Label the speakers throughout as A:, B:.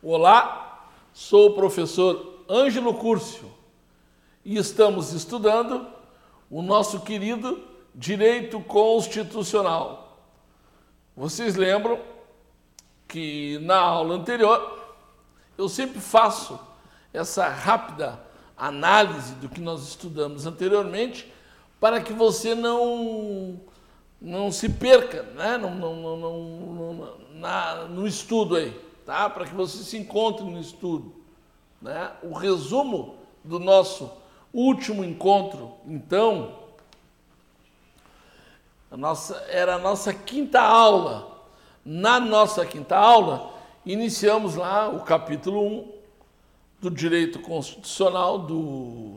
A: Olá, sou o professor Ângelo Curcio e estamos estudando o nosso querido direito constitucional. Vocês lembram que na aula anterior eu sempre faço essa rápida análise do que nós estudamos anteriormente para que você não, não se perca né? não, não, não, na, no estudo aí tá? para que você se encontre no estudo. Né? O resumo do nosso último encontro, então, a nossa, era a nossa quinta aula. Na nossa quinta aula, iniciamos lá o capítulo 1 do direito constitucional do,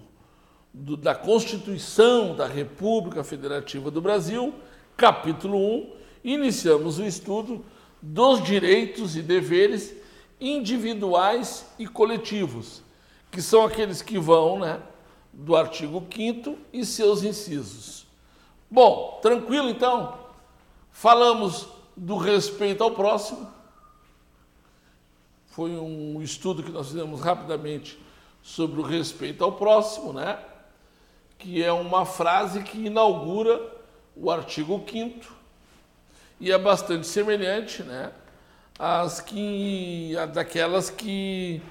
A: do, da Constituição da República Federativa do Brasil, capítulo 1, iniciamos o estudo dos direitos e deveres individuais e coletivos, que são aqueles que vão né, do artigo 5 e seus incisos. Bom, tranquilo então? Falamos do respeito ao próximo. Foi um estudo que nós fizemos rapidamente sobre o respeito ao próximo, né? Que é uma frase que inaugura o artigo 5 e é bastante semelhante, né? As que, daquelas que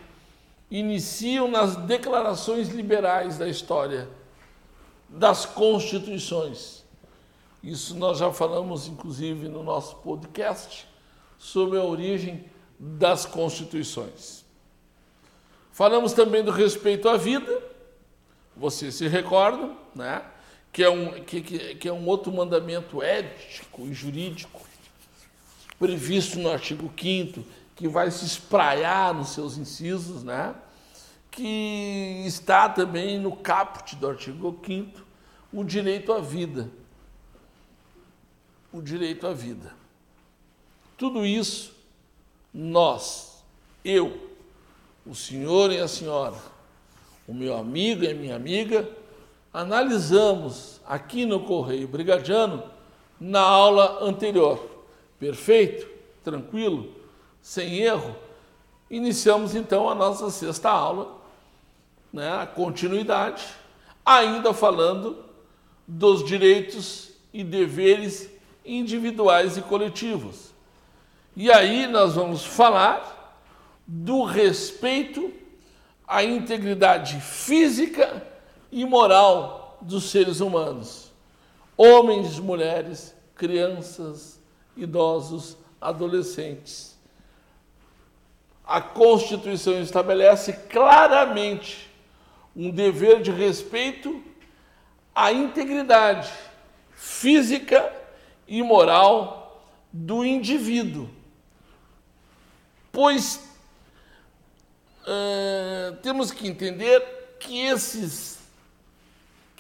A: iniciam nas declarações liberais da história das constituições. Isso nós já falamos, inclusive, no nosso podcast sobre a origem das constituições. Falamos também do respeito à vida, vocês se recordam, né? Que, é um, que, que é um outro mandamento ético e jurídico previsto no artigo 5 que vai se espraiar nos seus incisos, né? que está também no caput do artigo 5 o direito à vida. O direito à vida. Tudo isso, nós, eu, o senhor e a senhora, o meu amigo e a minha amiga, analisamos aqui no Correio Brigadiano na aula anterior. Perfeito? Tranquilo? Sem erro? Iniciamos então a nossa sexta aula, né, a continuidade, ainda falando dos direitos e deveres individuais e coletivos. E aí nós vamos falar do respeito à integridade física e moral dos seres humanos, homens, mulheres, crianças, idosos, adolescentes. A Constituição estabelece claramente um dever de respeito à integridade física e moral do indivíduo, pois uh, temos que entender que esses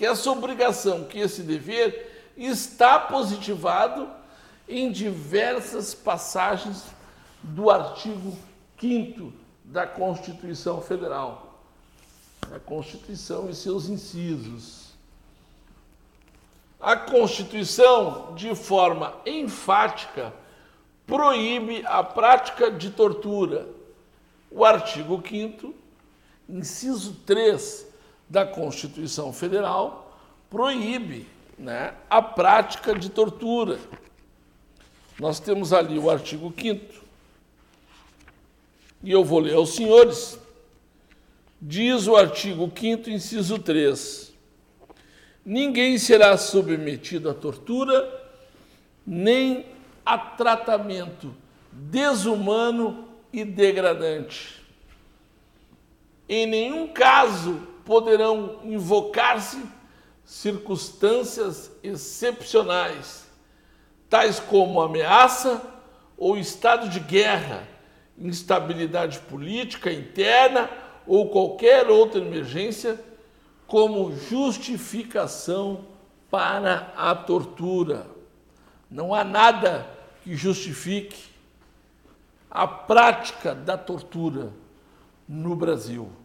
A: que essa obrigação, que esse dever está positivado em diversas passagens do artigo 5 da Constituição Federal. A Constituição e seus incisos. A Constituição, de forma enfática, proíbe a prática de tortura. O artigo 5, inciso 3 da Constituição Federal proíbe né, a prática de tortura. Nós temos ali o artigo 5 e eu vou ler aos senhores. Diz o artigo 5 inciso 3. Ninguém será submetido a tortura nem a tratamento desumano e degradante. Em nenhum caso poderão invocar-se circunstâncias excepcionais, tais como ameaça ou estado de guerra, instabilidade política interna ou qualquer outra emergência, como justificação para a tortura. Não há nada que justifique a prática da tortura no Brasil.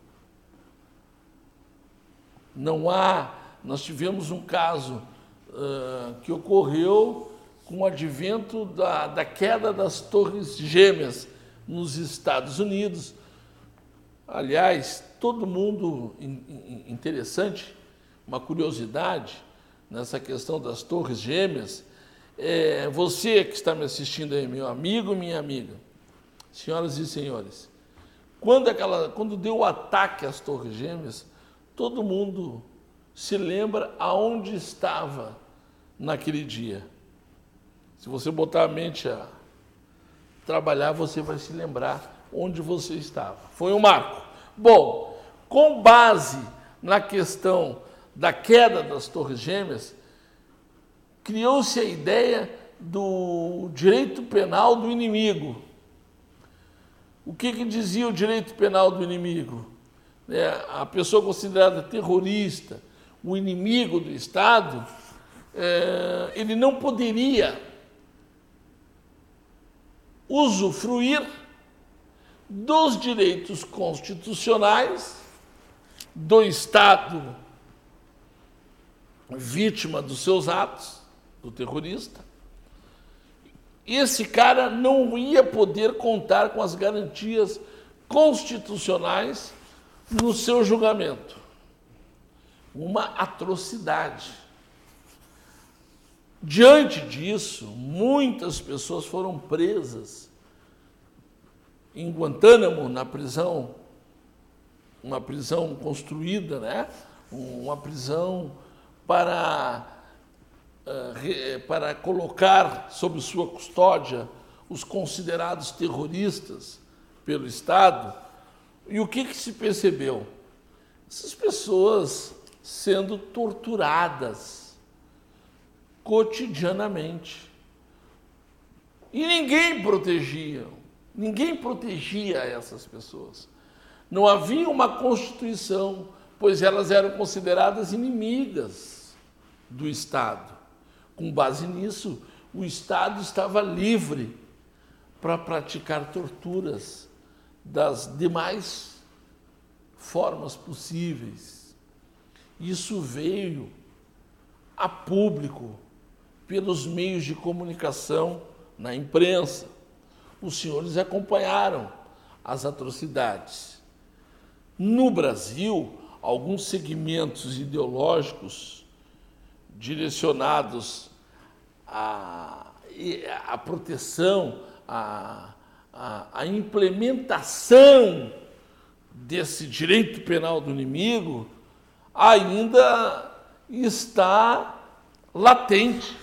A: Não há. Nós tivemos um caso uh, que ocorreu com o advento da, da queda das Torres Gêmeas, nos Estados Unidos. Aliás, todo mundo interessante, uma curiosidade nessa questão das torres gêmeas. É, você que está me assistindo aí, meu amigo, minha amiga, senhoras e senhores, quando, aquela, quando deu o ataque às torres gêmeas, todo mundo se lembra aonde estava naquele dia. Se você botar a mente a trabalhar, você vai se lembrar onde você estava. Foi um marco. Bom, com base na questão da queda das Torres Gêmeas, criou-se a ideia do direito penal do inimigo. O que, que dizia o direito penal do inimigo? É, a pessoa considerada terrorista, o inimigo do Estado, é, ele não poderia usufruir dos direitos constitucionais do Estado vítima dos seus atos, do terrorista. Esse cara não ia poder contar com as garantias constitucionais no seu julgamento. Uma atrocidade. Diante disso, muitas pessoas foram presas em Guantánamo, na prisão, uma prisão construída, né? uma prisão para, eh, para colocar sob sua custódia os considerados terroristas pelo Estado. E o que, que se percebeu? Essas pessoas sendo torturadas cotidianamente. E ninguém protegia, ninguém protegia essas pessoas. Não havia uma constituição, pois elas eram consideradas inimigas do Estado. Com base nisso, o Estado estava livre para praticar torturas das demais formas possíveis. Isso veio a público pelos meios de comunicação, na imprensa. Os senhores acompanharam as atrocidades. No Brasil, alguns segmentos ideológicos direcionados à, à proteção, à, à, à implementação desse direito penal do inimigo ainda está latente.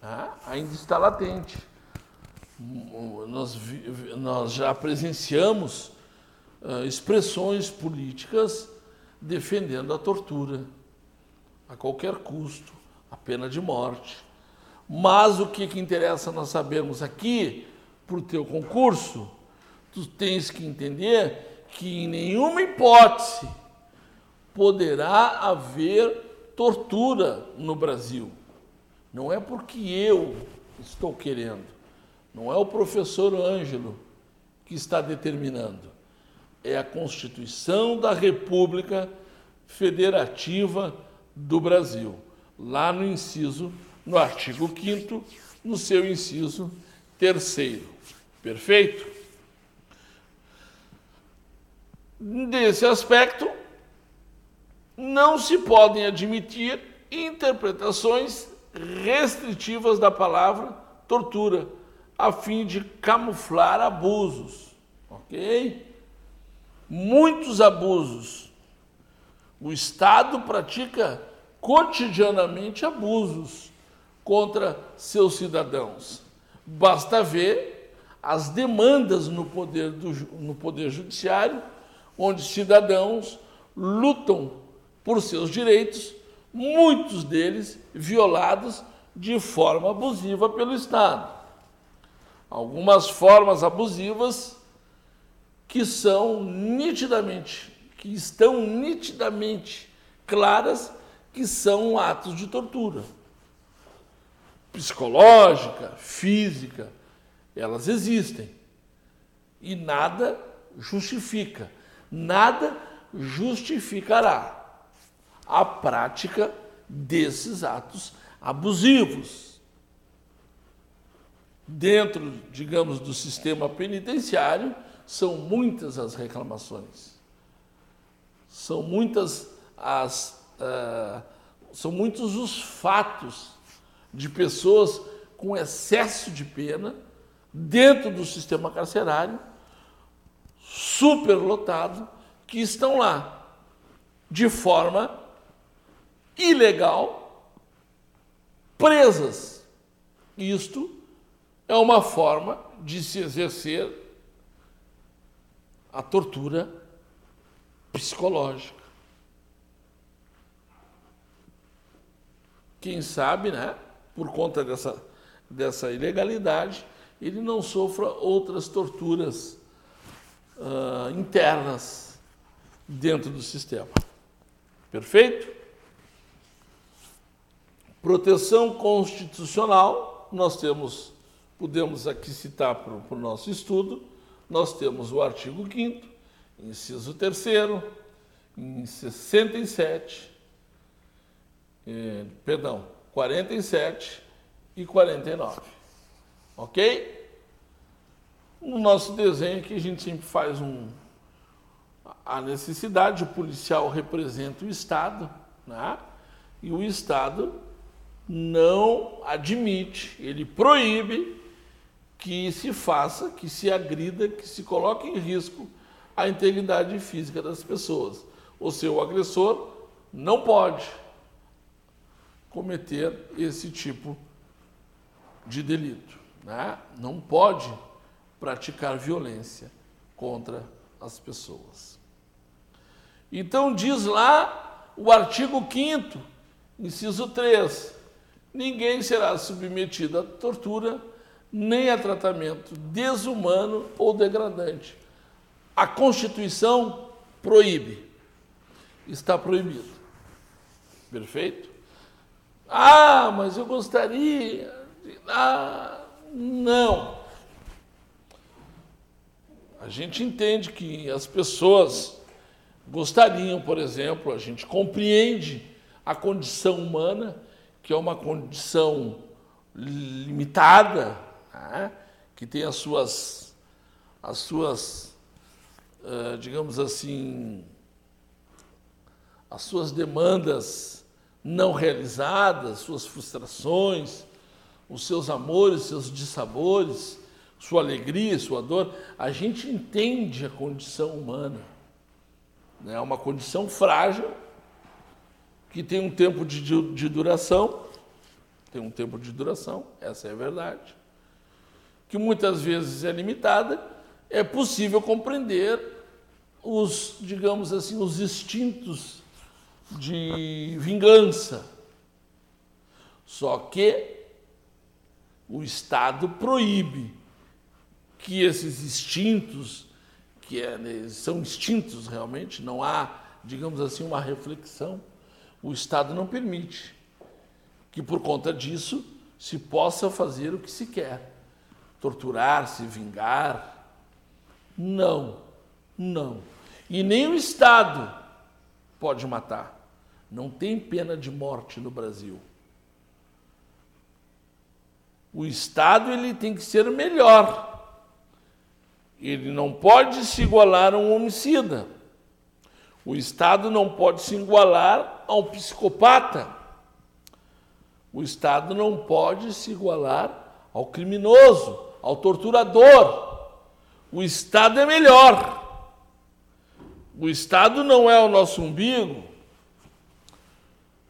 A: Né? Ainda está latente. Nós, nós já presenciamos uh, expressões políticas defendendo a tortura a qualquer custo, a pena de morte. Mas o que, que interessa nós sabermos aqui, para o teu concurso, tu tens que entender que em nenhuma hipótese poderá haver tortura no Brasil. Não é porque eu estou querendo, não é o professor Ângelo que está determinando, é a Constituição da República Federativa do Brasil, lá no inciso, no artigo 5 no seu inciso terceiro. Perfeito? Desse aspecto, não se podem admitir interpretações restritivas da palavra tortura, a fim de camuflar abusos. Ok? Muitos abusos. O Estado pratica cotidianamente abusos contra seus cidadãos. Basta ver as demandas no poder, do, no poder judiciário, onde cidadãos lutam por seus direitos, muitos deles violados de forma abusiva pelo Estado. Algumas formas abusivas que são nitidamente, que estão nitidamente claras que são atos de tortura. Psicológica, física, elas existem. E nada justifica, nada justificará a prática desses atos abusivos. dentro, digamos, do sistema penitenciário, são muitas as reclamações. São muitas as. Uh, são muitos os fatos de pessoas com excesso de pena dentro do sistema carcerário, superlotado, que estão lá de forma ilegal, presas. Isto é uma forma de se exercer a tortura psicológica. Quem sabe, né, por conta dessa, dessa ilegalidade, ele não sofra outras torturas uh, internas dentro do sistema. Perfeito? Proteção constitucional, nós temos, podemos aqui citar para o nosso estudo, nós temos o artigo 5 inciso 3 em 67, eh, perdão, 47 e 49. Ok? No nosso desenho aqui a gente sempre faz um a necessidade, o policial representa o Estado, né? e o Estado não admite, ele proíbe que se faça, que se agrida, que se coloque em risco a integridade física das pessoas. O seu agressor não pode cometer esse tipo de delito. Né? Não pode praticar violência contra as pessoas. Então diz lá o artigo 5 inciso 3, ninguém será submetido a tortura nem a tratamento desumano ou degradante. A Constituição proíbe. Está proibido. Perfeito? Ah, mas eu gostaria. Ah, não. A gente entende que as pessoas gostariam, por exemplo, a gente compreende a condição humana, que é uma condição limitada, né? que tem as suas, as suas uh, digamos assim, as suas demandas não realizadas, suas frustrações, os seus amores, seus dissabores, sua alegria, sua dor, a gente entende a condição humana. É né? uma condição frágil, que tem um tempo de, de duração, tem um tempo de duração, essa é a verdade, que muitas vezes é limitada, é possível compreender os, digamos assim, os instintos de vingança. Só que o Estado proíbe que esses instintos, que é, né, são instintos realmente, não há, digamos assim, uma reflexão, o Estado não permite que por conta disso se possa fazer o que se quer. Torturar, se vingar. Não, não. E nem o Estado pode matar. Não tem pena de morte no Brasil. O Estado ele tem que ser melhor. Ele não pode se igualar a um homicida. O Estado não pode se igualar a um psicopata. O Estado não pode se igualar ao criminoso, ao torturador. O Estado é melhor. O Estado não é o nosso umbigo.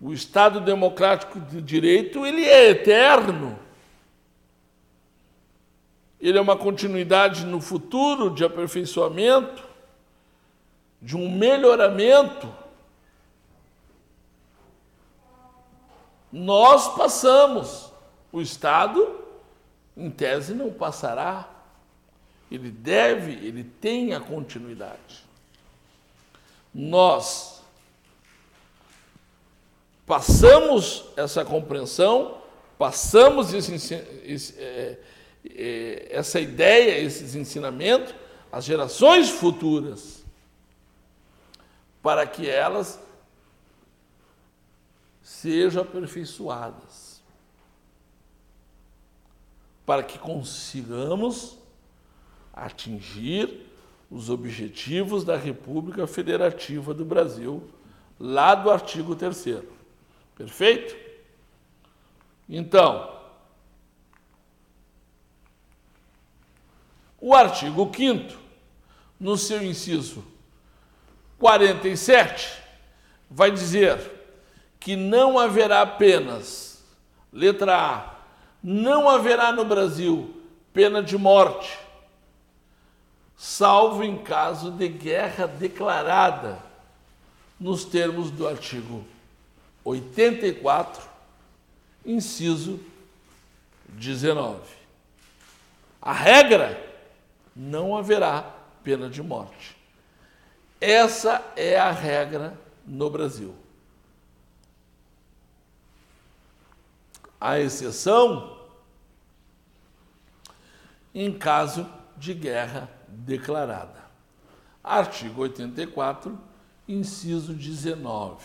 A: O Estado democrático de direito, ele é eterno. Ele é uma continuidade no futuro de aperfeiçoamento, de um melhoramento Nós passamos. O Estado, em tese, não passará. Ele deve, ele tem a continuidade. Nós passamos essa compreensão, passamos esse, esse, é, essa ideia, esses ensinamentos às gerações futuras, para que elas sejam aperfeiçoadas. para que consigamos atingir os objetivos da República Federativa do Brasil, lá do artigo 3. Perfeito? Então, o artigo 5, no seu inciso 47, vai dizer que não haverá apenas, letra A, não haverá no Brasil pena de morte, salvo em caso de guerra declarada, nos termos do artigo 84, inciso 19. A regra não haverá pena de morte. Essa é a regra no Brasil. A exceção em caso de guerra declarada. Artigo 84, inciso 19.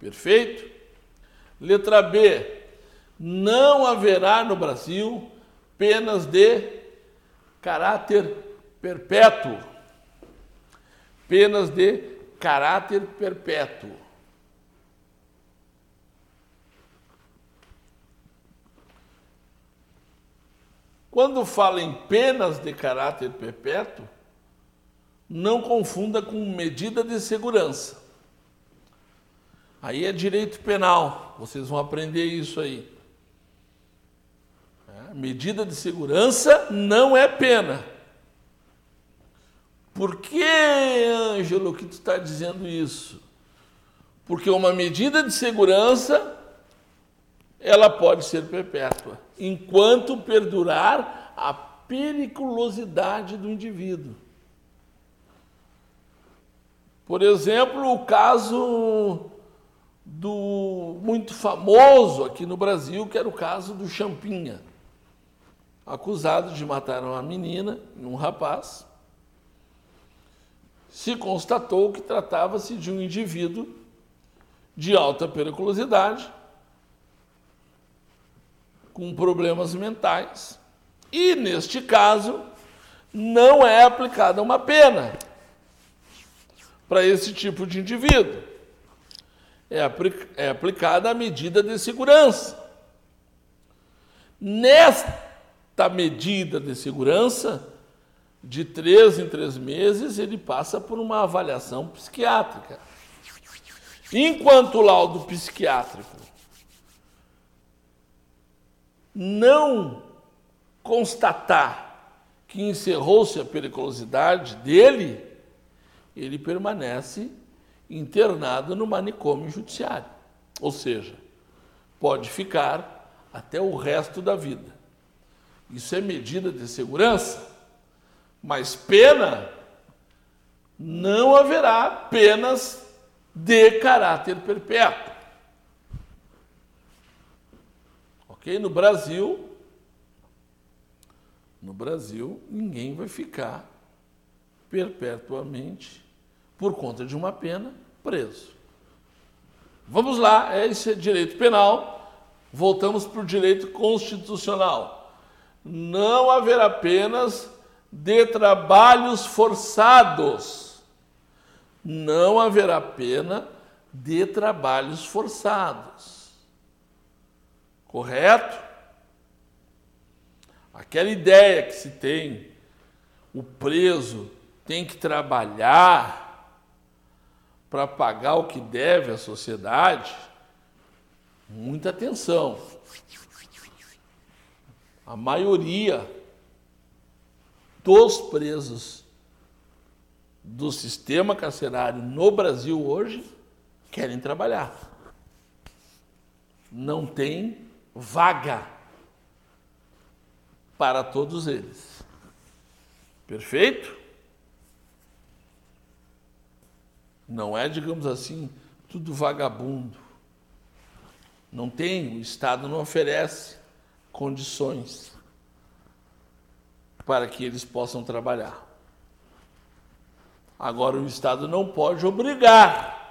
A: Perfeito? Letra B. Não haverá no Brasil penas de caráter perpétuo. Penas de caráter perpétuo. Quando fala em penas de caráter perpétuo, não confunda com medida de segurança. Aí é direito penal, vocês vão aprender isso aí. Medida de segurança não é pena. Por que, Ângelo, que tu está dizendo isso? Porque uma medida de segurança ela pode ser perpétua, enquanto perdurar a periculosidade do indivíduo. Por exemplo, o caso do muito famoso aqui no Brasil, que era o caso do Champinha, acusado de matar uma menina um rapaz. Se constatou que tratava-se de um indivíduo de alta periculosidade com problemas mentais. E, neste caso, não é aplicada uma pena para esse tipo de indivíduo. É, é aplicada a medida de segurança. Nesta medida de segurança, de três em três meses, ele passa por uma avaliação psiquiátrica. Enquanto o laudo psiquiátrico não constatar que encerrou-se a periculosidade dele, ele permanece internado no manicômio judiciário. Ou seja, pode ficar até o resto da vida. Isso é medida de segurança, mas pena não haverá penas de caráter perpétuo. Ok? No Brasil, no Brasil, ninguém vai ficar perpetuamente, por conta de uma pena, preso. Vamos lá, esse é direito penal. Voltamos para o direito constitucional. Não haverá penas de trabalhos forçados. Não haverá pena de trabalhos forçados. Correto? Aquela ideia que se tem, o preso tem que trabalhar para pagar o que deve à sociedade, muita atenção. A maioria dos presos do sistema carcerário no Brasil hoje querem trabalhar. Não tem vaga para todos eles. Perfeito? Não é, digamos assim, tudo vagabundo. Não tem, o Estado não oferece condições para que eles possam trabalhar. Agora, o Estado não pode obrigar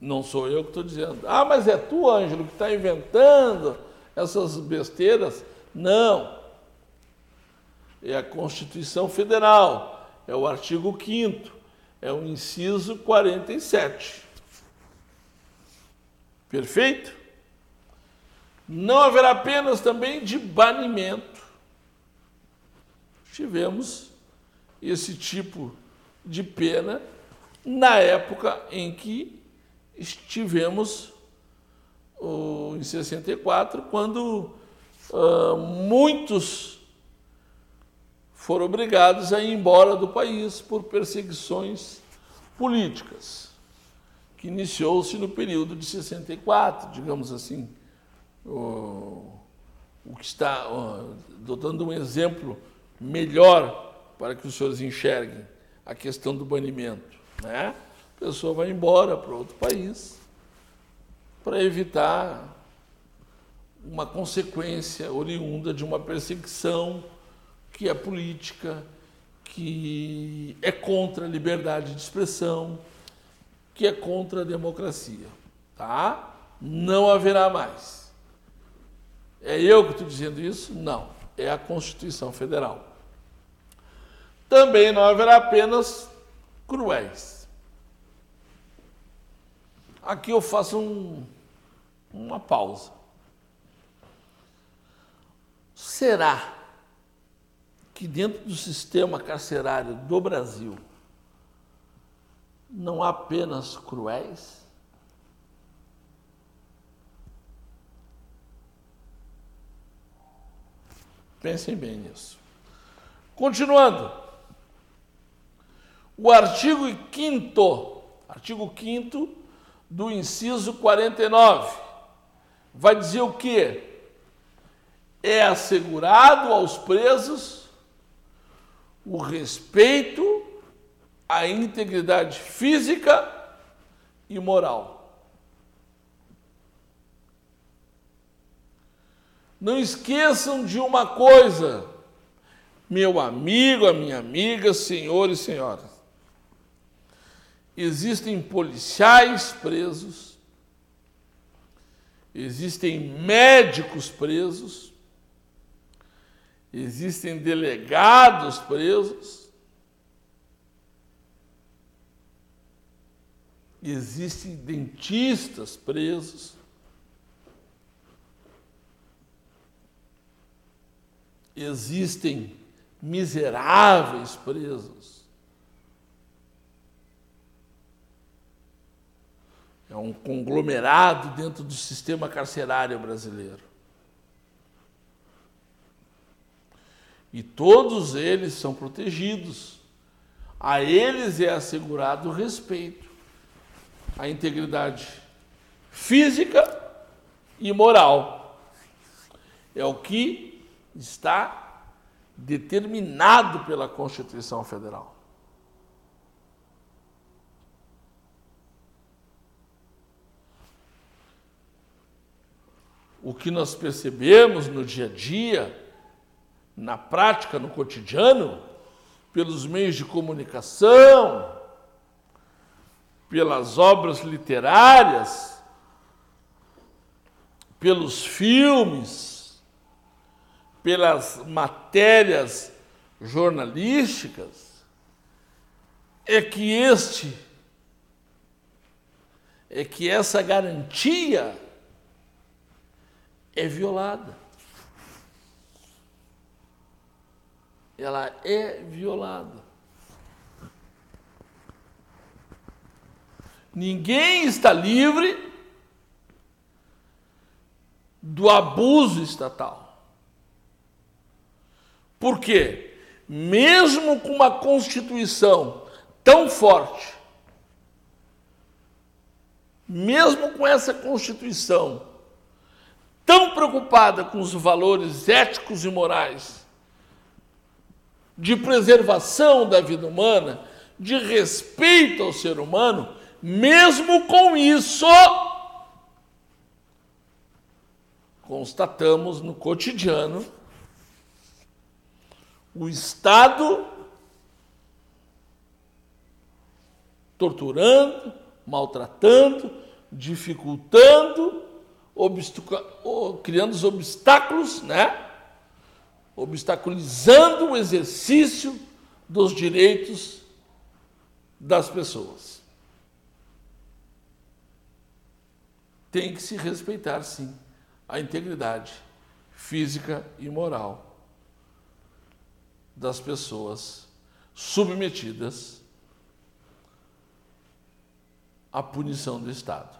A: não sou eu que estou dizendo. Ah, mas é tu, Ângelo, que está inventando essas besteiras. Não. É a Constituição Federal, é o artigo 5 é o inciso 47. Perfeito? Não haverá penas também de banimento. Tivemos esse tipo de pena na época em que estivemos em 64, quando uh, muitos foram obrigados a ir embora do país por perseguições políticas, que iniciou-se no período de 64, digamos assim. O, o que está, dando um exemplo melhor para que os senhores enxerguem a questão do banimento. Né? A pessoa vai embora para outro país para evitar uma consequência oriunda de uma perseguição que é política, que é contra a liberdade de expressão, que é contra a democracia. Tá? Não haverá mais. É eu que estou dizendo isso? Não. É a Constituição Federal. Também não haverá apenas cruéis. Aqui eu faço um, uma pausa. Será que dentro do sistema carcerário do Brasil não há apenas cruéis? Pensem bem nisso. Continuando. O artigo 5 artigo 5 do inciso 49 vai dizer o quê? É assegurado aos presos o respeito à integridade física e moral. Não esqueçam de uma coisa, meu amigo, a minha amiga, senhores e senhoras existem policiais presos, existem médicos presos, existem delegados presos, existem dentistas presos. Existem miseráveis presos. é um conglomerado dentro do sistema carcerário brasileiro. E todos eles são protegidos. A eles é assegurado o respeito, a integridade física e moral. É o que está determinado pela Constituição Federal. o que nós percebemos no dia a dia, na prática, no cotidiano, pelos meios de comunicação, pelas obras literárias, pelos filmes, pelas matérias jornalísticas, é que este, é que essa garantia é violada. Ela é violada. Ninguém está livre do abuso estatal. Por quê? Mesmo com uma Constituição tão forte, mesmo com essa Constituição tão preocupada com os valores éticos e morais de preservação da vida humana, de respeito ao ser humano, mesmo com isso, constatamos no cotidiano o Estado torturando, maltratando, dificultando criando os obstáculos, né? Obstaculizando o exercício dos direitos das pessoas. Tem que se respeitar, sim, a integridade física e moral das pessoas submetidas à punição do Estado.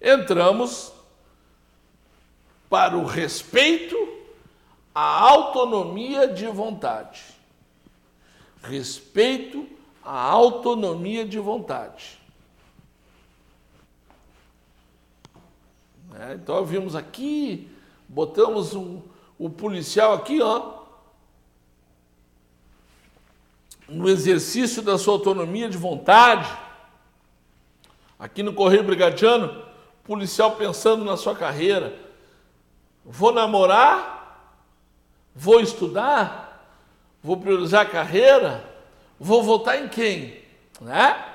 A: Entramos para o respeito à autonomia de vontade. Respeito à autonomia de vontade. É, então vimos aqui, botamos um, o policial aqui, ó, no exercício da sua autonomia de vontade. Aqui no Correio Brigadiano, policial pensando na sua carreira. Vou namorar? Vou estudar? Vou priorizar a carreira? Vou votar em quem? Né?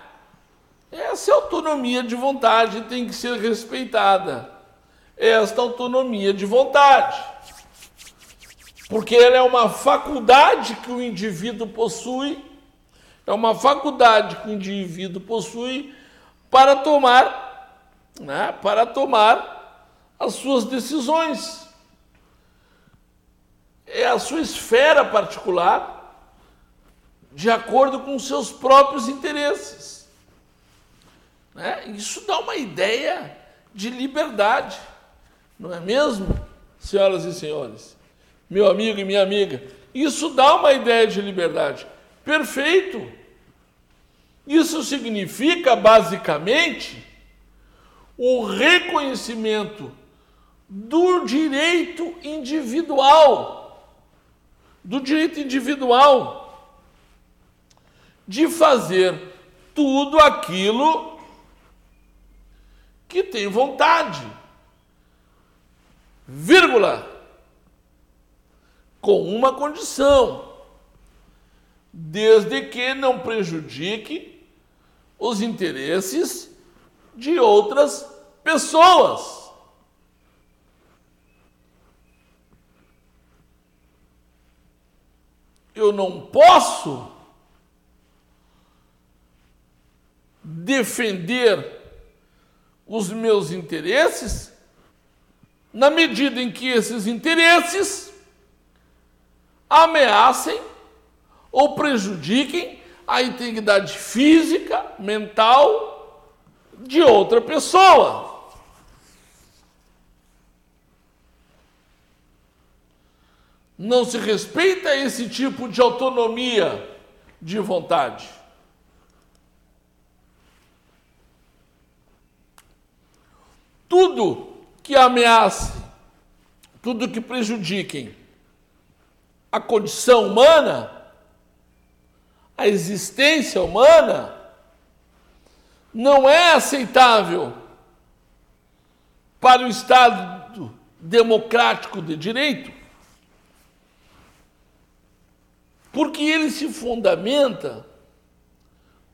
A: Essa autonomia de vontade tem que ser respeitada esta autonomia de vontade. Porque ela é uma faculdade que o indivíduo possui, é uma faculdade que o indivíduo possui para tomar, né, para tomar as suas decisões. É a sua esfera particular, de acordo com seus próprios interesses. Né? Isso dá uma ideia de liberdade. Não é mesmo, senhoras e senhores? Meu amigo e minha amiga, isso dá uma ideia de liberdade. Perfeito. Isso significa, basicamente, o reconhecimento do direito individual, do direito individual de fazer tudo aquilo que tem vontade vírgula, com uma condição, desde que não prejudique os interesses de outras pessoas. Eu não posso defender os meus interesses na medida em que esses interesses ameacem ou prejudiquem a integridade física, mental de outra pessoa. Não se respeita esse tipo de autonomia de vontade. Tudo que ameace, tudo que prejudiquem a condição humana, a existência humana, não é aceitável para o Estado democrático de direito, porque ele se fundamenta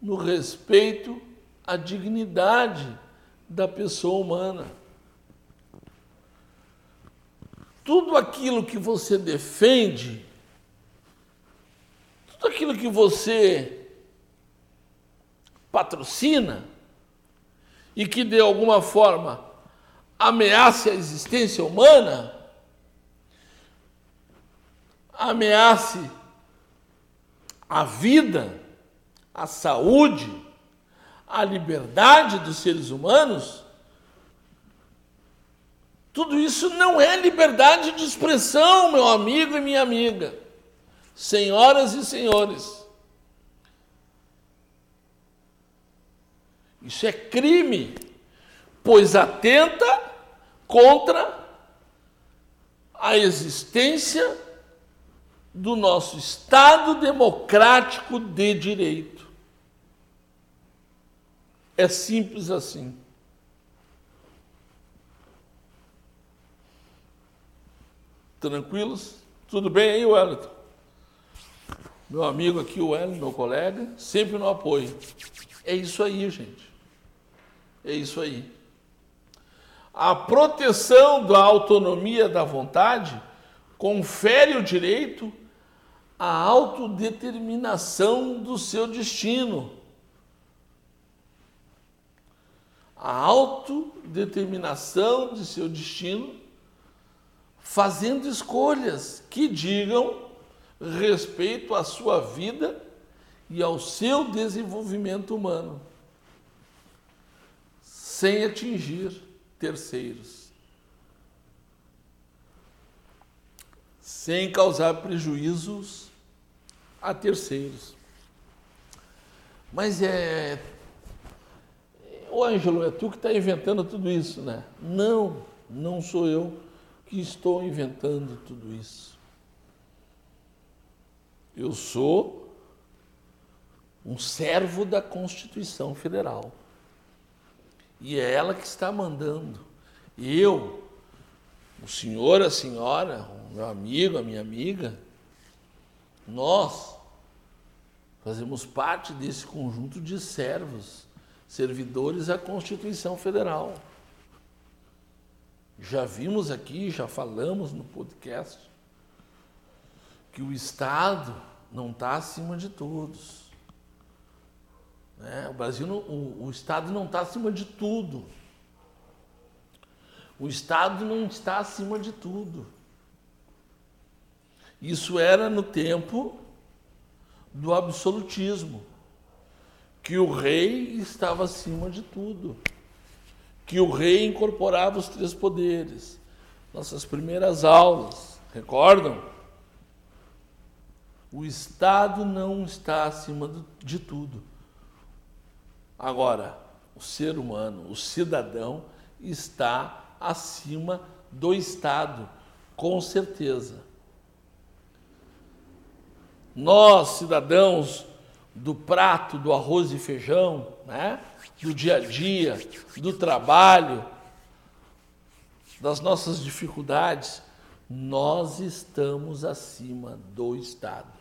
A: no respeito à dignidade da pessoa humana. tudo aquilo que você defende, tudo aquilo que você patrocina e que de alguma forma ameace a existência humana, ameace a vida, a saúde, a liberdade dos seres humanos, tudo isso não é liberdade de expressão, meu amigo e minha amiga. Senhoras e senhores. Isso é crime, pois atenta contra a existência do nosso Estado democrático de direito. É simples assim. Tranquilos? Tudo bem aí, Wellington? Meu amigo aqui, o Wellington, meu colega, sempre no apoio. É isso aí, gente. É isso aí. A proteção da autonomia da vontade confere o direito à autodeterminação do seu destino. A autodeterminação de seu destino, fazendo escolhas que digam respeito à sua vida e ao seu desenvolvimento humano, sem atingir terceiros. sem causar prejuízos a terceiros. Mas é. Ô Ângelo, é tu que está inventando tudo isso, né? Não, não sou eu que estou inventando tudo isso. Eu sou um servo da Constituição Federal. E é ela que está mandando. Eu, o senhor, a senhora, meu amigo, a minha amiga, nós fazemos parte desse conjunto de servos, servidores à Constituição Federal. Já vimos aqui, já falamos no podcast, que o Estado não está acima de todos. Né? O Brasil, não, o, o Estado não está acima de tudo. O Estado não está acima de tudo. Isso era no tempo do absolutismo, que o rei estava acima de tudo, que o rei incorporava os três poderes. Nossas primeiras aulas, recordam? O Estado não está acima de tudo. Agora, o ser humano, o cidadão, está acima do Estado, com certeza. Nós, cidadãos do prato do arroz e feijão, né? do dia a dia, do trabalho, das nossas dificuldades, nós estamos acima do Estado.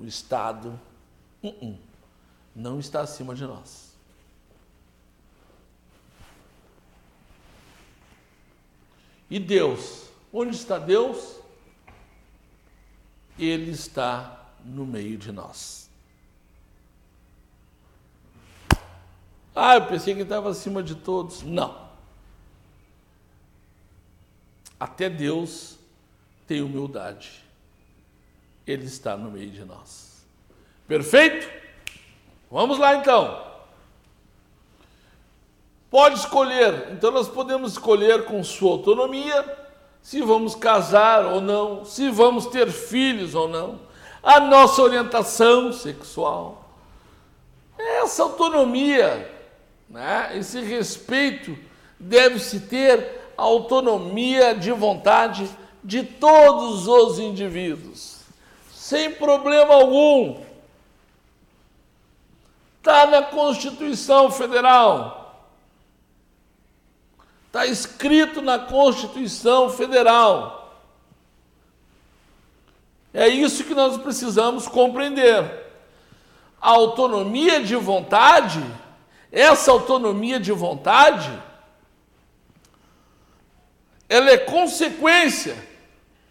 A: O Estado uh -uh, não está acima de nós. E Deus? Onde está Deus? Ele está no meio de nós. Ah, eu pensei que estava acima de todos. Não. Até Deus tem humildade. Ele está no meio de nós. Perfeito? Vamos lá então. Pode escolher. Então nós podemos escolher com sua autonomia se vamos casar ou não, se vamos ter filhos ou não, a nossa orientação sexual. Essa autonomia, né, esse respeito, deve-se ter a autonomia de vontade de todos os indivíduos, sem problema algum. Está na Constituição Federal. Está escrito na Constituição Federal. É isso que nós precisamos compreender. A autonomia de vontade, essa autonomia de vontade, ela é consequência,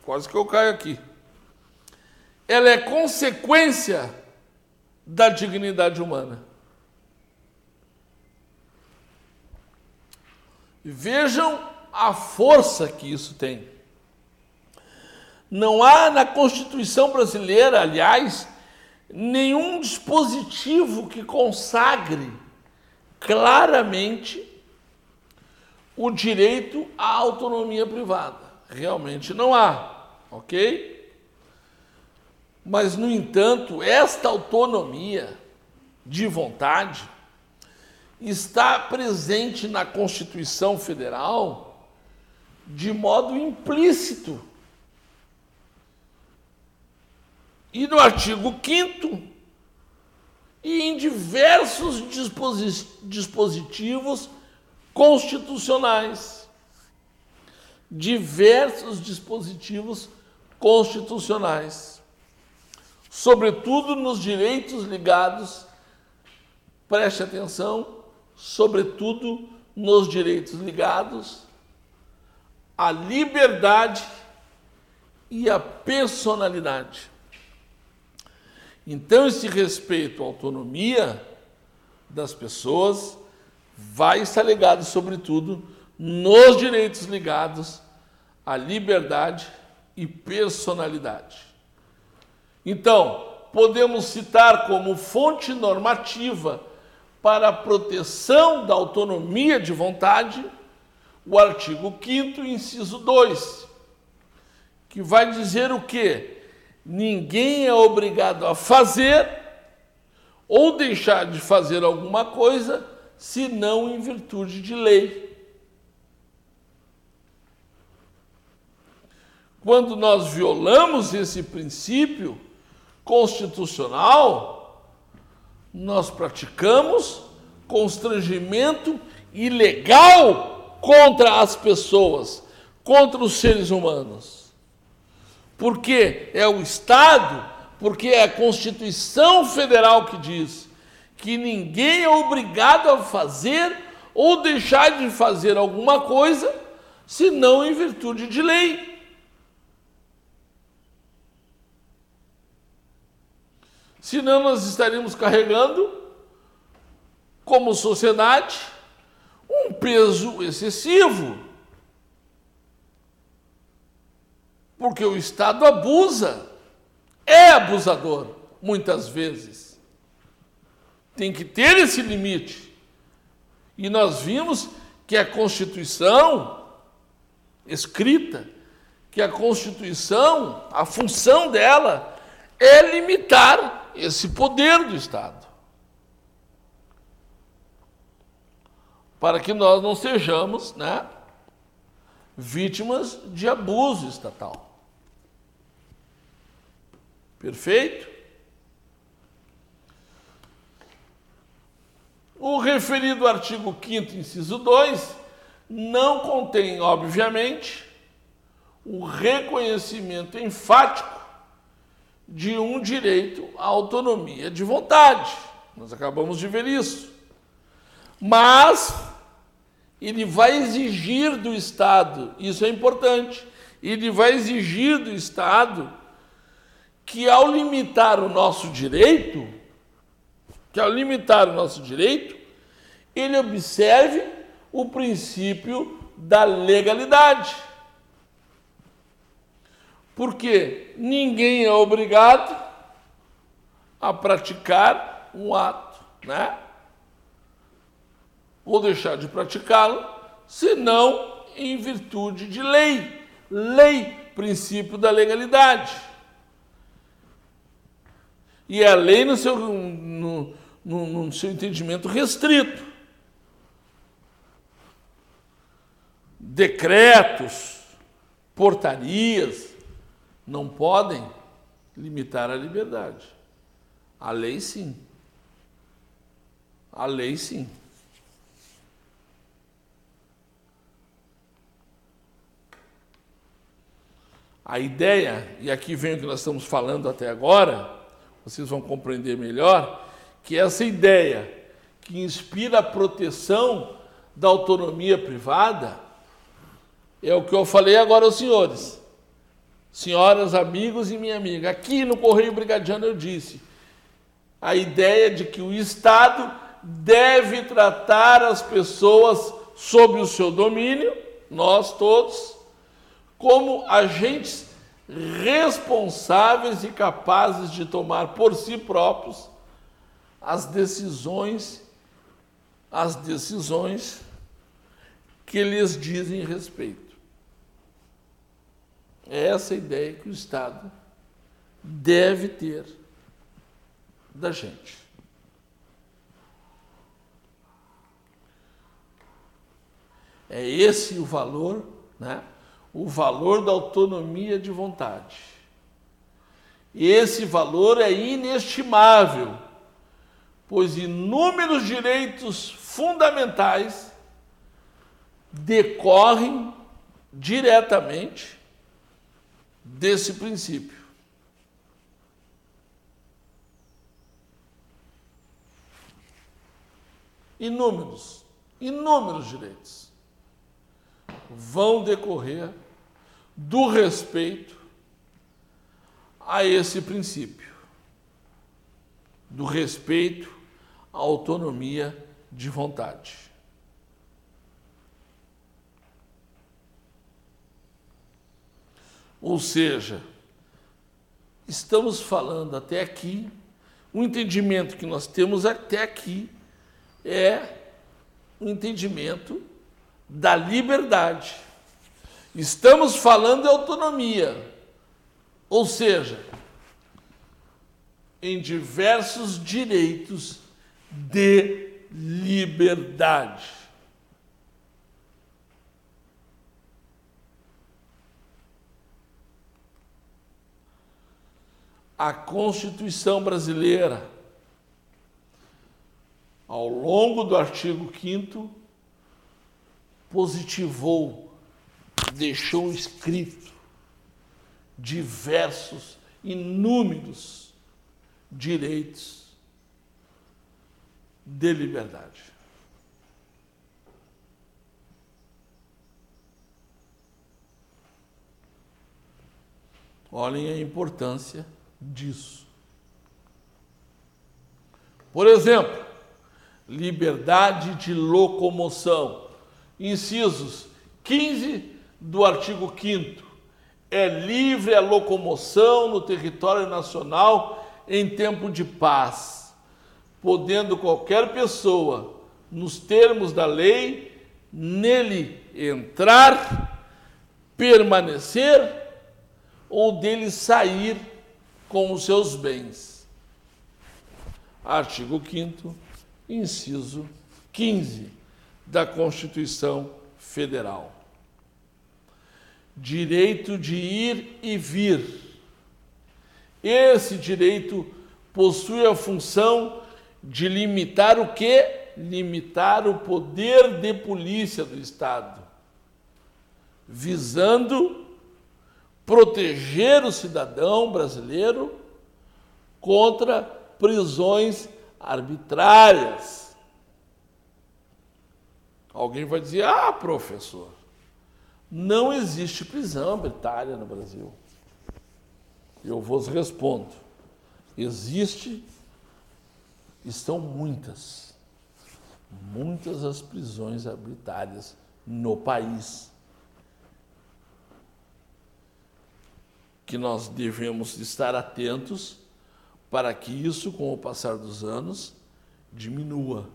A: quase que eu caio aqui, ela é consequência da dignidade humana. Vejam a força que isso tem. Não há na Constituição brasileira, aliás, nenhum dispositivo que consagre claramente o direito à autonomia privada. Realmente não há, ok? Mas, no entanto, esta autonomia de vontade está presente na Constituição Federal de modo implícito. E no artigo 5 e em diversos dispositivos constitucionais. Diversos dispositivos constitucionais. Sobretudo nos direitos ligados, preste atenção, sobretudo nos direitos ligados à liberdade e à personalidade. Então, esse respeito à autonomia das pessoas vai estar ligado, sobretudo, nos direitos ligados à liberdade e personalidade. Então, podemos citar como fonte normativa para a proteção da autonomia de vontade o artigo 5 inciso 2, que vai dizer o que? Ninguém é obrigado a fazer ou deixar de fazer alguma coisa, senão em virtude de lei. Quando nós violamos esse princípio constitucional, nós praticamos constrangimento ilegal contra as pessoas, contra os seres humanos. Porque é o Estado, porque é a Constituição Federal que diz que ninguém é obrigado a fazer ou deixar de fazer alguma coisa, senão em virtude de lei. Senão nós estaríamos carregando, como sociedade, um peso excessivo. Porque o Estado abusa, é abusador, muitas vezes. Tem que ter esse limite. E nós vimos que a Constituição, escrita, que a Constituição, a função dela é limitar esse poder do Estado. Para que nós não sejamos né, vítimas de abuso estatal. Perfeito? O referido artigo 5, inciso 2, não contém, obviamente, o reconhecimento enfático de um direito à autonomia de vontade. Nós acabamos de ver isso. Mas ele vai exigir do Estado, isso é importante, ele vai exigir do Estado que ao limitar o nosso direito, que ao limitar o nosso direito, ele observe o princípio da legalidade. Porque ninguém é obrigado a praticar um ato, né? Ou deixar de praticá-lo, senão em virtude de lei. Lei, princípio da legalidade. E é a lei no seu, no, no, no seu entendimento restrito. Decretos, portarias, não podem limitar a liberdade. A lei, sim. A lei, sim. A ideia, e aqui vem o que nós estamos falando até agora, vocês vão compreender melhor, que essa ideia que inspira a proteção da autonomia privada é o que eu falei agora aos senhores. Senhoras, amigos e minha amiga, aqui no Correio Brigadiano eu disse a ideia de que o Estado deve tratar as pessoas sob o seu domínio, nós todos, como agentes responsáveis e capazes de tomar por si próprios as decisões as decisões que lhes dizem respeito. É essa ideia que o Estado deve ter da gente. É esse o valor, né? o valor da autonomia de vontade. Esse valor é inestimável, pois inúmeros direitos fundamentais decorrem diretamente desse princípio. inúmeros, inúmeros direitos vão decorrer do respeito a esse princípio, do respeito à autonomia de vontade. Ou seja, estamos falando até aqui, o entendimento que nós temos até aqui é o entendimento da liberdade. Estamos falando de autonomia, ou seja, em diversos direitos de liberdade. A Constituição brasileira, ao longo do artigo 5, positivou, deixou escrito diversos, inúmeros direitos de liberdade. Olhem a importância disso. Por exemplo, liberdade de locomoção. Incisos 15 do artigo 5 é livre a locomoção no território nacional em tempo de paz, podendo qualquer pessoa, nos termos da lei, nele entrar, permanecer ou dele sair com os seus bens. Artigo 5 inciso 15 da Constituição Federal direito de ir e vir. Esse direito possui a função de limitar o que? Limitar o poder de polícia do Estado, visando proteger o cidadão brasileiro contra prisões arbitrárias. Alguém vai dizer: ah, professor, não existe prisão arbitrária no Brasil. Eu vos respondo. Existe, estão muitas, muitas as prisões arbitrárias no país. Que nós devemos estar atentos para que isso, com o passar dos anos, diminua.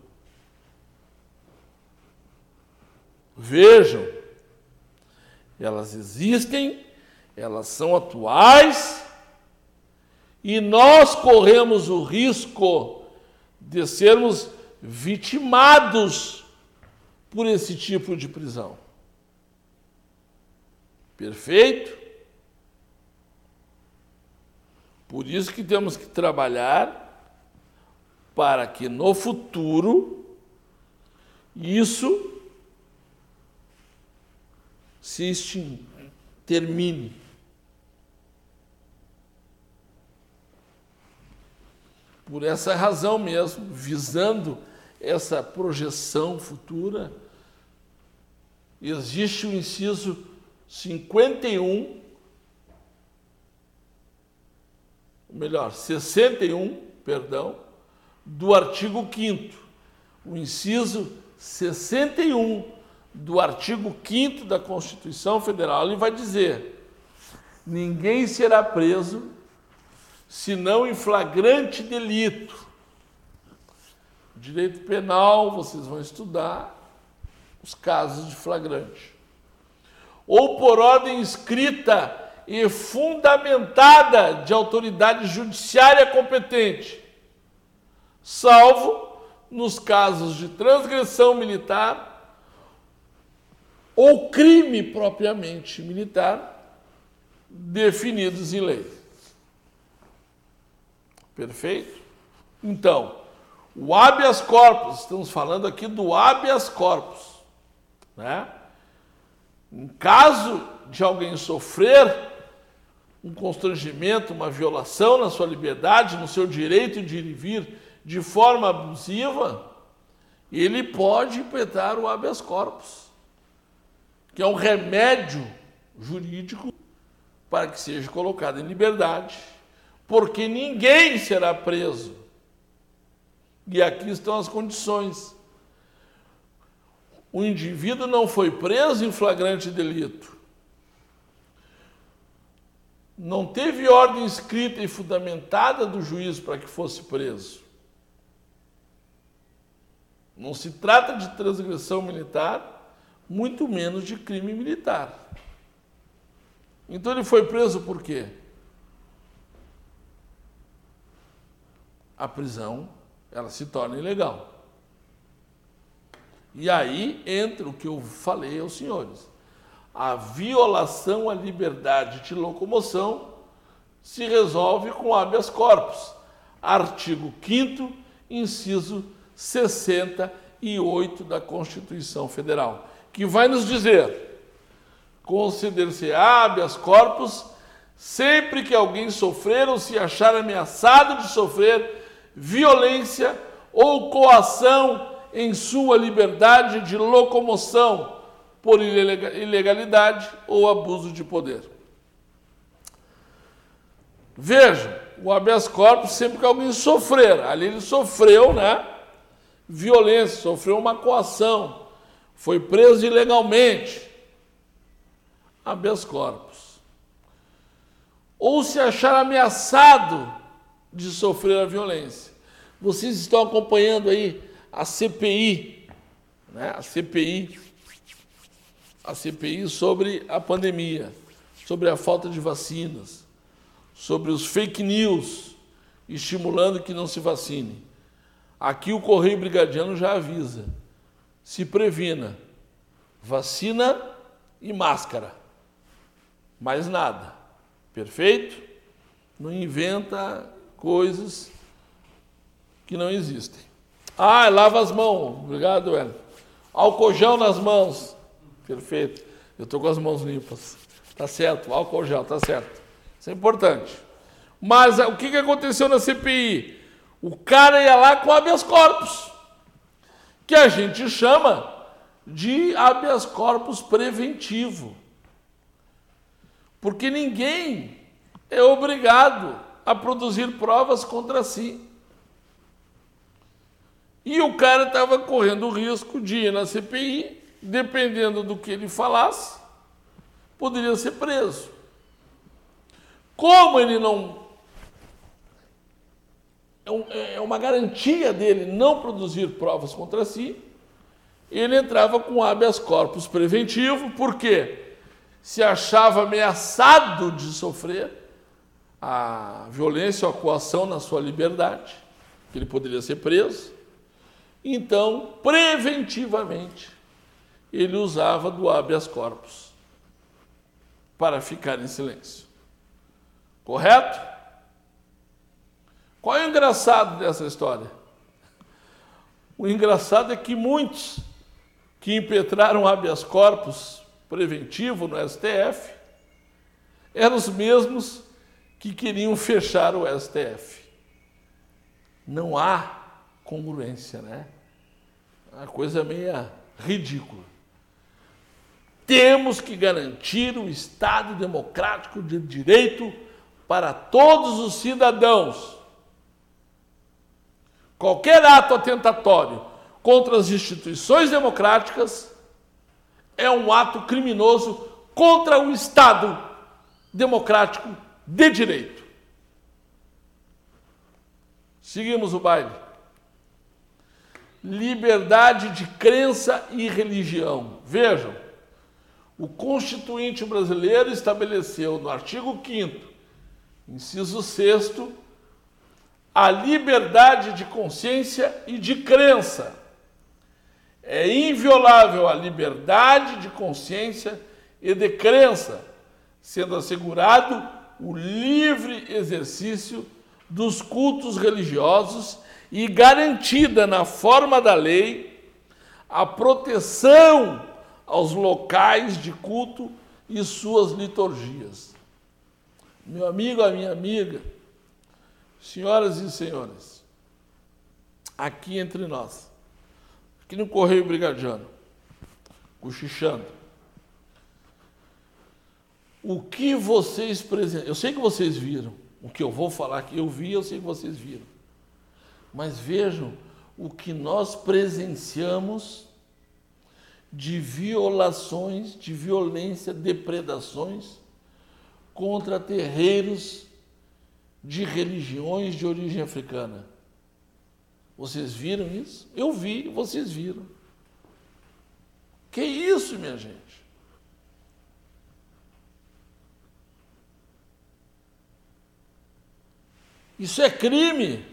A: Vejam, elas existem, elas são atuais e nós corremos o risco de sermos vitimados por esse tipo de prisão. Perfeito? Por isso que temos que trabalhar para que no futuro isso se extingue, termine. Por essa razão mesmo, visando essa projeção futura, existe o inciso 51, melhor, 61, perdão, do artigo 5 o inciso 61 do artigo 5 da Constituição Federal, ele vai dizer: ninguém será preso senão em flagrante delito. Direito penal, vocês vão estudar os casos de flagrante. Ou por ordem escrita e fundamentada de autoridade judiciária competente, salvo nos casos de transgressão militar ou crime propriamente militar definidos em lei. Perfeito? Então, o habeas corpus, estamos falando aqui do habeas corpus, né? Em caso de alguém sofrer um constrangimento, uma violação na sua liberdade, no seu direito de ir e vir de forma abusiva, ele pode impetrar o habeas corpus, que é um remédio jurídico para que seja colocado em liberdade, porque ninguém será preso. E aqui estão as condições. O indivíduo não foi preso em flagrante delito. Não teve ordem escrita e fundamentada do juiz para que fosse preso. Não se trata de transgressão militar, muito menos de crime militar. Então ele foi preso por quê? A prisão, ela se torna ilegal. E aí entra o que eu falei aos senhores. A violação à liberdade de locomoção se resolve com habeas corpus. Artigo 5 inciso 68 da Constituição Federal, que vai nos dizer: conceder-se habeas corpus sempre que alguém sofrer ou se achar ameaçado de sofrer violência ou coação em sua liberdade de locomoção por ilegalidade ou abuso de poder. Veja, o habeas corpus sempre que alguém sofrer, ali ele sofreu, né? Violência, sofreu uma coação, foi preso ilegalmente. Habeas corpus. Ou se achar ameaçado de sofrer a violência. Vocês estão acompanhando aí a CPI, né? a CPI, a CPI sobre a pandemia, sobre a falta de vacinas, sobre os fake news, estimulando que não se vacine. Aqui o Correio Brigadiano já avisa: se previna, vacina e máscara, mais nada. Perfeito? Não inventa coisas que não existem. Ah, lava as mãos. Obrigado, Hélio. Gel nas mãos. Perfeito. Eu estou com as mãos limpas. Tá certo, álcool gel, tá certo. Isso é importante. Mas o que, que aconteceu na CPI? O cara ia lá com habeas corpus, que a gente chama de habeas corpus preventivo. Porque ninguém é obrigado a produzir provas contra si. E o cara estava correndo o risco de ir na CPI, dependendo do que ele falasse, poderia ser preso. Como ele não. É, é uma garantia dele não produzir provas contra si, ele entrava com habeas corpus preventivo, porque se achava ameaçado de sofrer a violência ou a coação na sua liberdade, que ele poderia ser preso então, preventivamente, ele usava do habeas corpus para ficar em silêncio. Correto? Qual é o engraçado dessa história? O engraçado é que muitos que impetraram habeas corpus preventivo no STF eram os mesmos que queriam fechar o STF. Não há congruência, né? Uma coisa meia ridícula. Temos que garantir o Estado democrático de direito para todos os cidadãos. Qualquer ato atentatório contra as instituições democráticas é um ato criminoso contra o Estado democrático de direito. Seguimos o baile liberdade de crença e religião. Vejam, o Constituinte brasileiro estabeleceu no artigo 5, inciso 6, a liberdade de consciência e de crença. É inviolável a liberdade de consciência e de crença, sendo assegurado o livre exercício dos cultos religiosos e garantida na forma da lei a proteção aos locais de culto e suas liturgias. Meu amigo, a minha amiga, senhoras e senhores, aqui entre nós, que no Correio Brigadiano, cochichando. O que vocês presenciaram? Eu sei que vocês viram. O que eu vou falar aqui, eu vi, eu sei que vocês viram. Mas vejam o que nós presenciamos de violações, de violência, depredações contra terreiros de religiões de origem africana. Vocês viram isso? Eu vi, vocês viram. Que isso, minha gente? Isso é crime.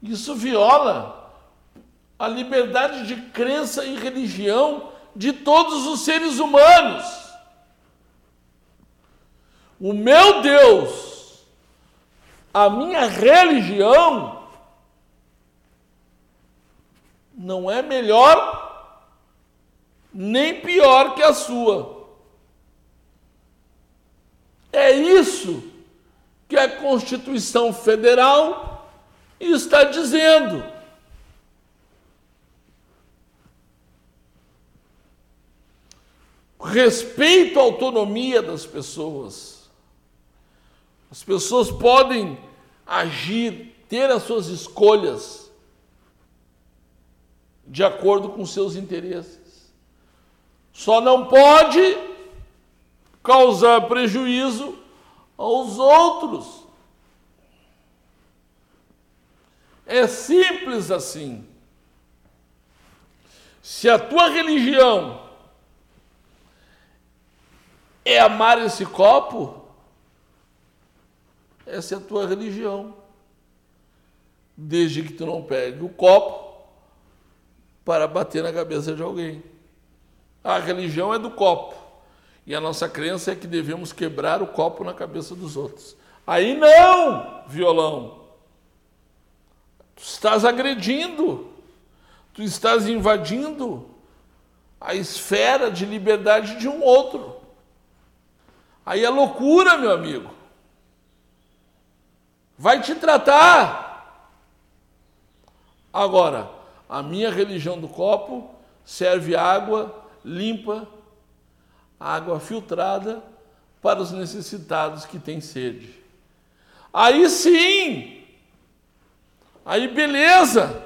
A: Isso viola a liberdade de crença e religião de todos os seres humanos. O meu Deus, a minha religião, não é melhor nem pior que a sua. É isso que a Constituição Federal está dizendo. Respeito à autonomia das pessoas. As pessoas podem agir, ter as suas escolhas de acordo com seus interesses. Só não pode causar prejuízo aos outros. É simples assim. Se a tua religião é amar esse copo? Essa é a tua religião. Desde que tu não pegue o copo para bater na cabeça de alguém. A religião é do copo. E a nossa crença é que devemos quebrar o copo na cabeça dos outros. Aí não, violão. Tu estás agredindo. Tu estás invadindo a esfera de liberdade de um outro. Aí é loucura, meu amigo. Vai te tratar. Agora, a minha religião do copo serve água limpa, água filtrada para os necessitados que têm sede. Aí sim, aí beleza,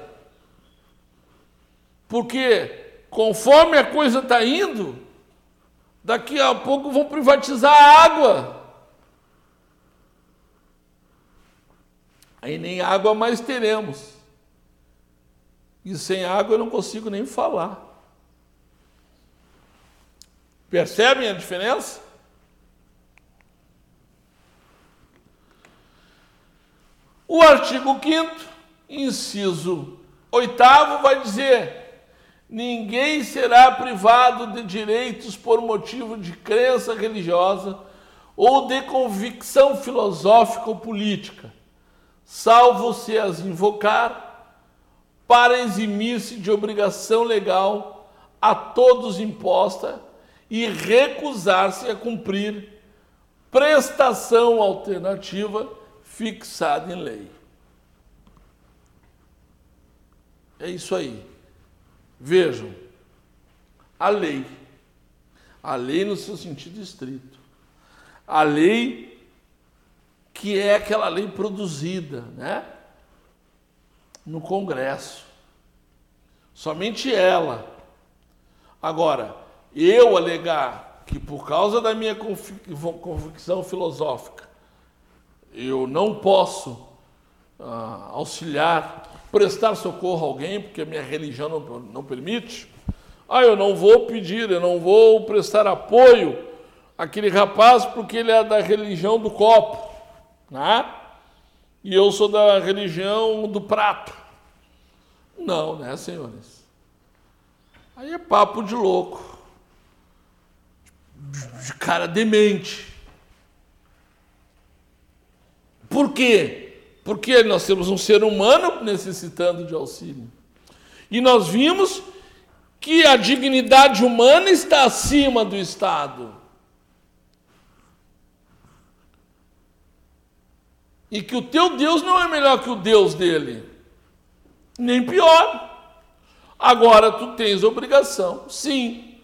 A: porque conforme a coisa está indo, Daqui a pouco vão privatizar a água. Aí nem água mais teremos. E sem água eu não consigo nem falar. Percebem a diferença? O artigo 5, inciso 8, vai dizer Ninguém será privado de direitos por motivo de crença religiosa ou de convicção filosófica ou política, salvo se as invocar para eximir-se de obrigação legal a todos imposta e recusar-se a cumprir prestação alternativa fixada em lei. É isso aí. Vejam, a lei, a lei no seu sentido estrito, a lei que é aquela lei produzida, né? No Congresso. Somente ela. Agora, eu alegar que por causa da minha convicção filosófica eu não posso uh, auxiliar prestar socorro a alguém, porque a minha religião não, não permite. Ah, eu não vou pedir, eu não vou prestar apoio àquele rapaz porque ele é da religião do copo, né? E eu sou da religião do prato. Não, né, senhores? Aí é papo de louco. De cara demente. Por quê? Porque nós temos um ser humano necessitando de auxílio. E nós vimos que a dignidade humana está acima do Estado. E que o teu Deus não é melhor que o Deus dele. nem pior. Agora tu tens obrigação, sim,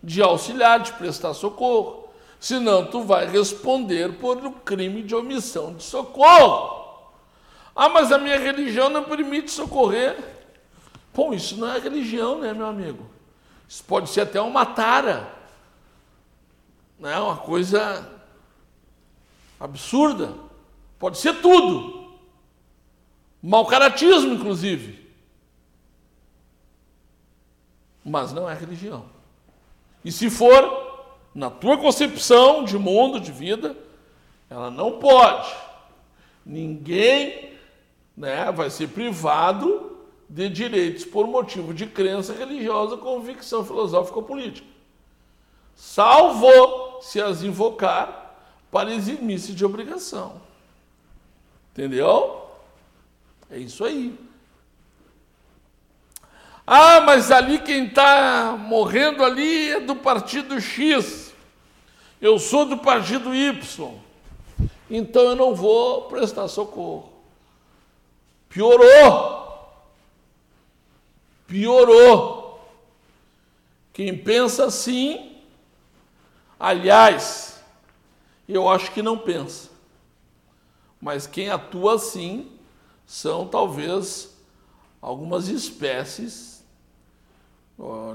A: de auxiliar, de prestar socorro. Senão tu vai responder por um crime de omissão de socorro. Ah, mas a minha religião não permite socorrer. Bom, isso não é religião, né, meu amigo? Isso pode ser até uma tara. Né? Uma coisa absurda. Pode ser tudo. Mal caratismo, inclusive. Mas não é religião. E se for, na tua concepção de mundo, de vida, ela não pode. Ninguém né, vai ser privado de direitos por motivo de crença religiosa, convicção filosófica ou política. Salvo se as invocar para eximir-se de obrigação. Entendeu? É isso aí. Ah, mas ali quem está morrendo ali é do partido X. Eu sou do partido Y. Então eu não vou prestar socorro. Piorou. Piorou. Quem pensa assim, aliás, eu acho que não pensa. Mas quem atua assim são talvez algumas espécies,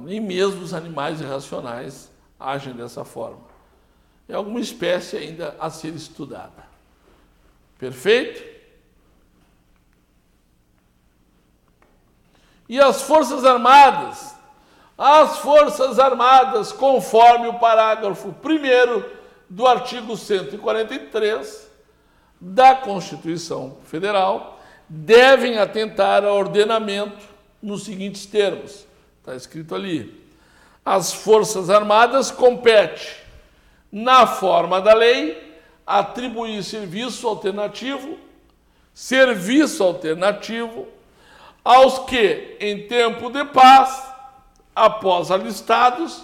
A: nem mesmo os animais irracionais agem dessa forma. É alguma espécie ainda a ser estudada. Perfeito? E as Forças Armadas? As Forças Armadas, conforme o parágrafo 1 do artigo 143 da Constituição Federal, devem atentar ao ordenamento nos seguintes termos. Está escrito ali. As Forças Armadas compete, na forma da lei, atribuir serviço alternativo, serviço alternativo aos que, em tempo de paz, após alistados,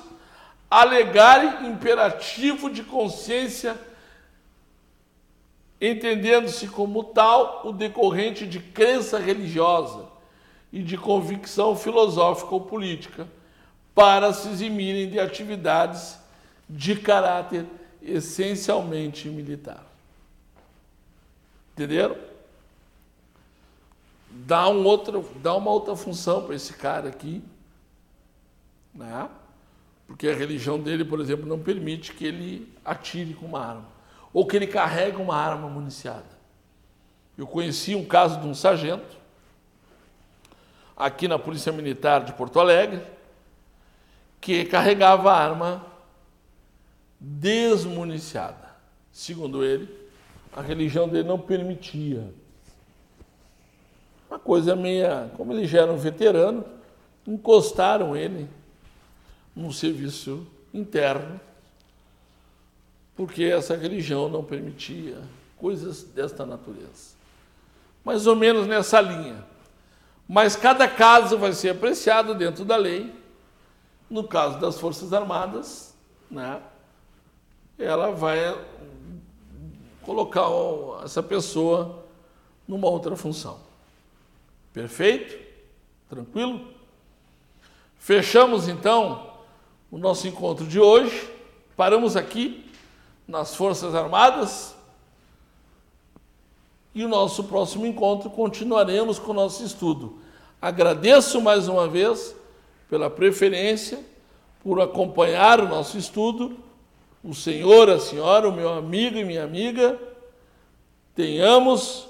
A: alegarem imperativo de consciência, entendendo-se como tal o decorrente de crença religiosa e de convicção filosófica ou política, para se eximirem de atividades de caráter essencialmente militar. Entenderam? Dá, um outro, dá uma outra função para esse cara aqui, né? Porque a religião dele, por exemplo, não permite que ele atire com uma arma. Ou que ele carregue uma arma municiada. Eu conheci um caso de um sargento, aqui na Polícia Militar de Porto Alegre, que carregava arma desmuniciada. Segundo ele, a religião dele não permitia. Uma coisa meia. Como ele já era um veterano, encostaram ele num serviço interno, porque essa religião não permitia coisas desta natureza. Mais ou menos nessa linha. Mas cada caso vai ser apreciado dentro da lei. No caso das Forças Armadas, né, ela vai colocar essa pessoa numa outra função. Perfeito? Tranquilo? Fechamos então o nosso encontro de hoje. Paramos aqui nas Forças Armadas e o nosso próximo encontro continuaremos com o nosso estudo. Agradeço mais uma vez pela preferência, por acompanhar o nosso estudo. O senhor, a senhora, o meu amigo e minha amiga, tenhamos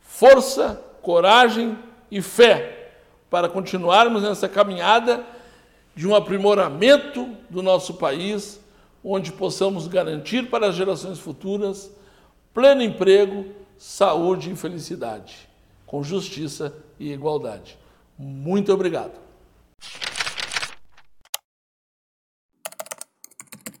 A: força, coragem e fé para continuarmos nessa caminhada de um aprimoramento do nosso país, onde possamos garantir para as gerações futuras pleno emprego, saúde e felicidade, com justiça e igualdade. Muito obrigado.